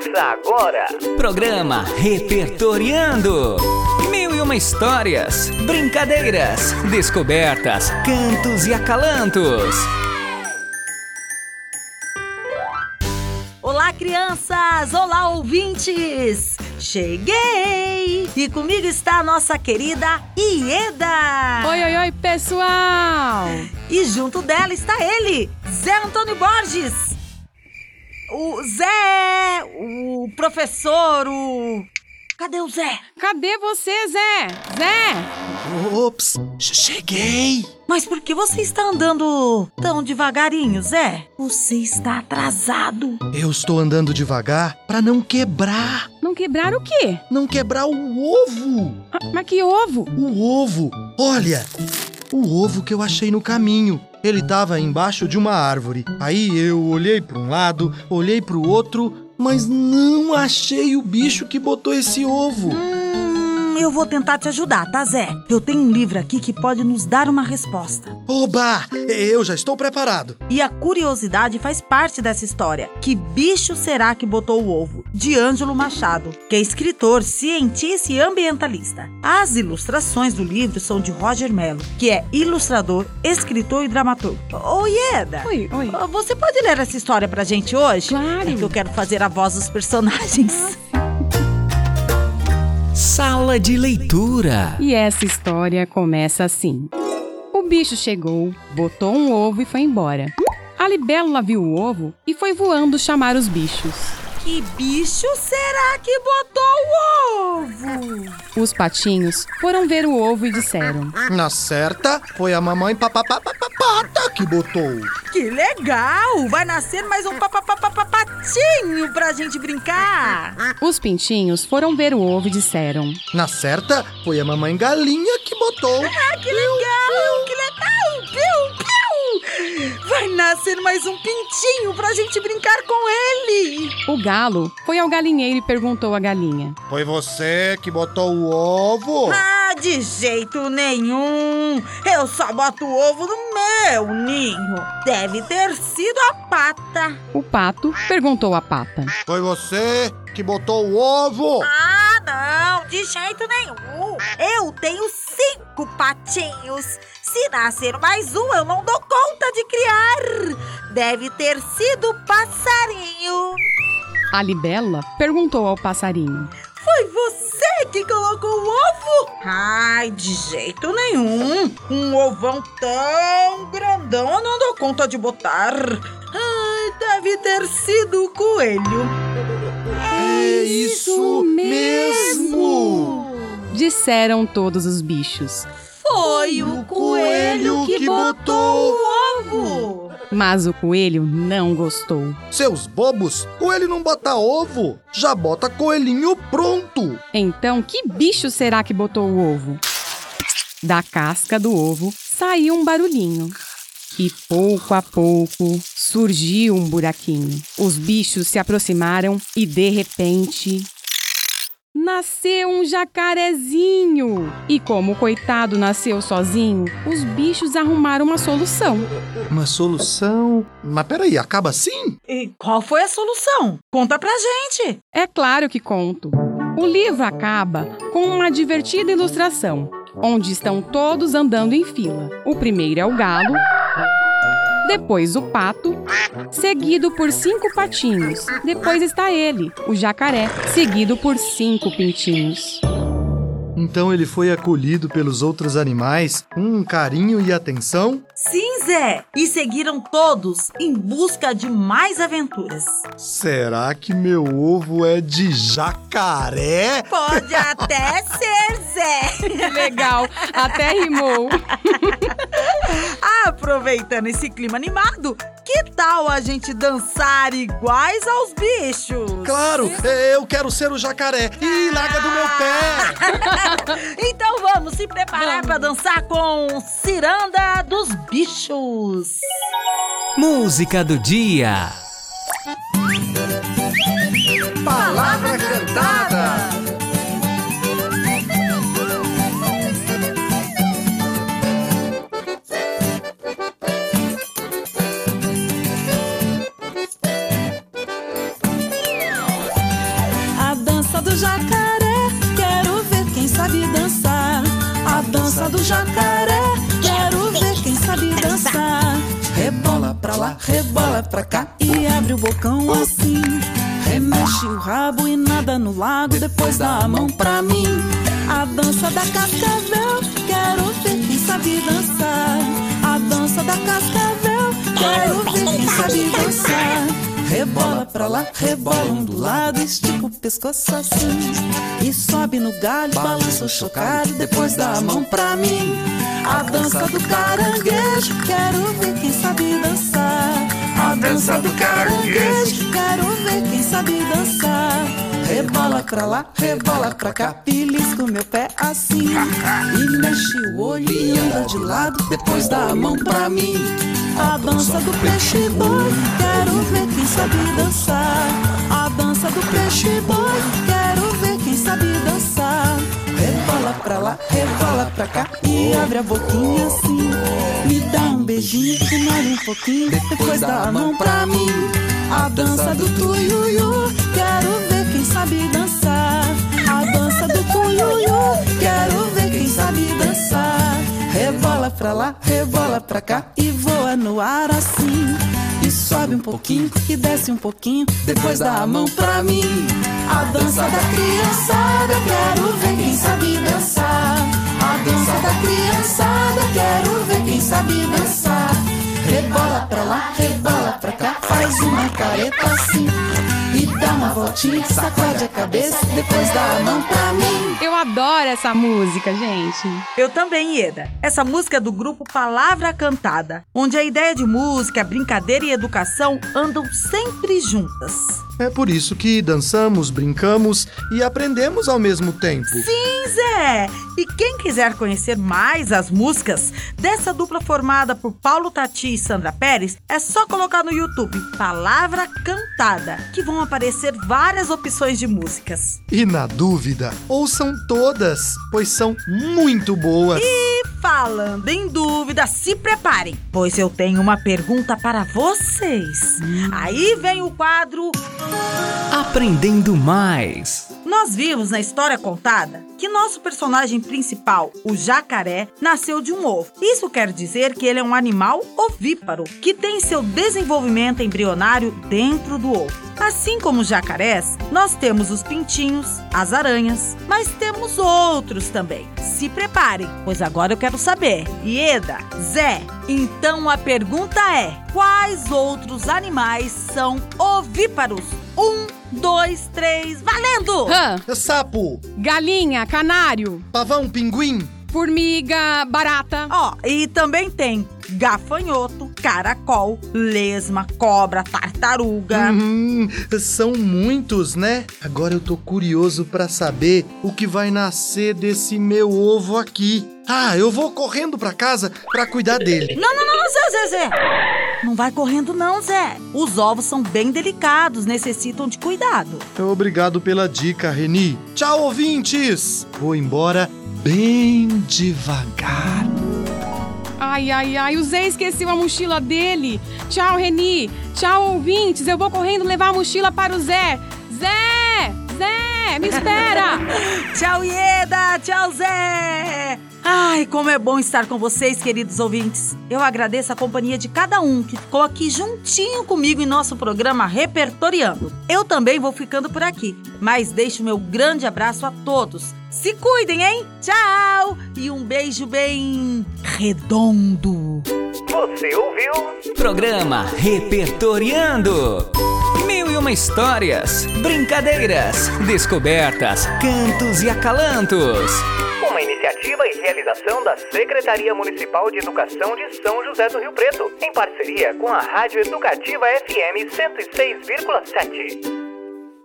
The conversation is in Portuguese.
Ouça agora. Programa Repertoriando. Mil e uma histórias, brincadeiras, descobertas, cantos e acalantos. Olá, crianças! Olá, ouvintes! Cheguei! E comigo está a nossa querida Ieda! Oi, oi, oi, pessoal! E junto dela está ele, Zé Antônio Borges! O Zé, o professor, o. Cadê o Zé? Cadê você, Zé? Zé! Ops, cheguei! Mas por que você está andando tão devagarinho, Zé? Você está atrasado. Eu estou andando devagar para não quebrar. Não quebrar o quê? Não quebrar o ovo. Ah, mas que ovo? O ovo. Olha, o ovo que eu achei no caminho. Ele estava embaixo de uma árvore. Aí eu olhei para um lado, olhei para o outro, mas não achei o bicho que botou esse ovo. Eu vou tentar te ajudar, tá, Zé? Eu tenho um livro aqui que pode nos dar uma resposta. Oba! Eu já estou preparado. E a curiosidade faz parte dessa história. Que bicho será que botou o ovo? De Ângelo Machado, que é escritor, cientista e ambientalista. As ilustrações do livro são de Roger Mello, que é ilustrador, escritor e dramaturgo. Ô, Ieda! Oi, oi. Você pode ler essa história pra gente hoje? Claro. É que eu quero fazer a voz dos personagens. Sala de leitura. E essa história começa assim. O bicho chegou, botou um ovo e foi embora. A libélula viu o ovo e foi voando chamar os bichos. Que bicho será que botou o ovo? Os patinhos foram ver o ovo e disseram: Na certa, foi a mamãe papapapapata que botou. Que legal! Vai nascer mais um papapapapatinho pra gente brincar. Os pintinhos foram ver o ovo e disseram: Na certa, foi a mamãe galinha que botou. Ah, que legal! Vai nascer mais um pintinho pra gente brincar com ele. O galo foi ao galinheiro e perguntou à galinha: Foi você que botou o ovo? Ah, de jeito nenhum! Eu só boto o ovo no meu ninho. Deve ter sido a pata. O pato perguntou à pata: Foi você que botou o ovo? Ah, não, de jeito nenhum. Eu tenho cinco patinhos. Se nascer mais um, eu não dou conta de. Deve ter sido passarinho. A libélula perguntou ao passarinho: Foi você que colocou o ovo? Ai, de jeito nenhum. Um ovão tão grandão eu não dou conta de botar. Ai, deve ter sido o coelho. É isso mesmo! Disseram todos os bichos. Foi o coelho que botou o ovo. Mas o coelho não gostou. Seus bobos, coelho não bota ovo, já bota coelhinho pronto. Então, que bicho será que botou o ovo? Da casca do ovo saiu um barulhinho. E pouco a pouco surgiu um buraquinho. Os bichos se aproximaram e de repente. Nasceu um jacarezinho! E como o coitado nasceu sozinho, os bichos arrumaram uma solução. Uma solução. Mas peraí, acaba assim? E qual foi a solução? Conta pra gente. É claro que conto. O livro acaba com uma divertida ilustração, onde estão todos andando em fila. O primeiro é o galo, depois o pato, seguido por cinco patinhos. Depois está ele, o jacaré, seguido por cinco pintinhos. Então ele foi acolhido pelos outros animais com um carinho e atenção? Sim, Zé. E seguiram todos em busca de mais aventuras. Será que meu ovo é de jacaré? Pode até ser, Zé. Legal, até rimou. Aproveitando esse clima animado, que tal a gente dançar iguais aos bichos? Claro, eu quero ser o jacaré. Ih, larga do meu pé! então vamos se preparar para dançar com Ciranda dos Bichos. Música do dia. Jacaré, quero ver quem sabe dançar. Rebola pra lá, rebola pra cá e abre o bocão assim. Remexe o rabo e nada no lago, depois dá a mão pra mim. A dança da cascavel, quero ver quem sabe dançar. A dança da cascavel, quero ver quem sabe dançar. Rebola pra lá, rebola um do lado, estica o pescoço assim. E sobe no galho, balança o chocalho, depois dá a mão pra mim. A dança do caranguejo, quero ver quem sabe dançar. A dança do caranguejo, quero ver quem sabe dançar. Rebola pra lá, rebola pra cá, belisco meu pé assim. E mexe o olho e anda de lado, depois dá a mão pra mim. A dança do peixe boi, ver quem sabe dançar. A dança do peixe boi, quero ver quem sabe dançar. Rebola pra lá, rebola pra cá e abre a boquinha assim. Me dá um beijinho, molha um pouquinho, depois dá a mão pra mim. A dança do tuiuiu, quero ver quem sabe dançar. A dança do tuiuiu, quero ver quem sabe dançar. Rebola pra lá, rebola pra cá e voa no ar assim. Sobe um pouquinho e desce um pouquinho, depois dá a mão pra mim. A dança da criançada, quero ver quem sabe dançar. A dança da criançada, quero ver quem sabe dançar. Rebola pra lá, rebola pra cá, faz uma careta assim. E dá uma voltinha, sacode a cabeça, depois dá a mão pra mim. Eu adoro essa música, gente. Eu também, Ieda. Essa música é do grupo Palavra Cantada, onde a ideia de música, brincadeira e educação andam sempre juntas. É por isso que dançamos, brincamos e aprendemos ao mesmo tempo. Sim, Zé! E quem quiser conhecer mais as músicas dessa dupla formada por Paulo Tati e Sandra Pérez, é só colocar no YouTube Palavra Cantada, que vão aparecer várias opções de músicas. E na dúvida, ouçam todas, pois são muito boas. E falando em dúvida, se preparem, pois eu tenho uma pergunta para vocês. Aí vem o quadro Aprendendo mais. Nós vimos na história contada que nosso personagem principal, o jacaré, nasceu de um ovo. Isso quer dizer que ele é um animal ovíparo, que tem seu desenvolvimento embrionário dentro do ovo. Assim como os jacarés, nós temos os pintinhos, as aranhas, mas temos outros também. Se preparem, pois agora eu quero saber. Ieda, Zé, então a pergunta é: quais outros animais são ovíparos? Um, dois, três, valendo! Rã, Sapo, galinha, canário, pavão, pinguim, formiga, barata. Ó, e também tem gafanhoto, caracol, lesma, cobra, tartaruga. Hum, são muitos, né? Agora eu tô curioso pra saber o que vai nascer desse meu ovo aqui. Ah, eu vou correndo pra casa pra cuidar dele. Não, não, não, Zé, Zé, Zé. Não vai correndo não, Zé. Os ovos são bem delicados, necessitam de cuidado. Obrigado pela dica, Reni. Tchau, ouvintes. Vou embora bem devagar. Ai, ai, ai, o Zé esqueceu a mochila dele. Tchau, Reni. Tchau, ouvintes. Eu vou correndo levar a mochila para o Zé. Zé! Zé! Me espera! Tchau, Ieda! Tchau, Zé! Ai, como é bom estar com vocês, queridos ouvintes. Eu agradeço a companhia de cada um que ficou aqui juntinho comigo em nosso programa Repertoriando. Eu também vou ficando por aqui, mas deixo meu grande abraço a todos. Se cuidem, hein? Tchau! E um beijo bem redondo. Você ouviu? Programa Repertoriando. Mil e uma histórias, brincadeiras, descobertas, cantos e acalantos. Iniciativa e realização da Secretaria Municipal de Educação de São José do Rio Preto, em parceria com a Rádio Educativa FM 106,7.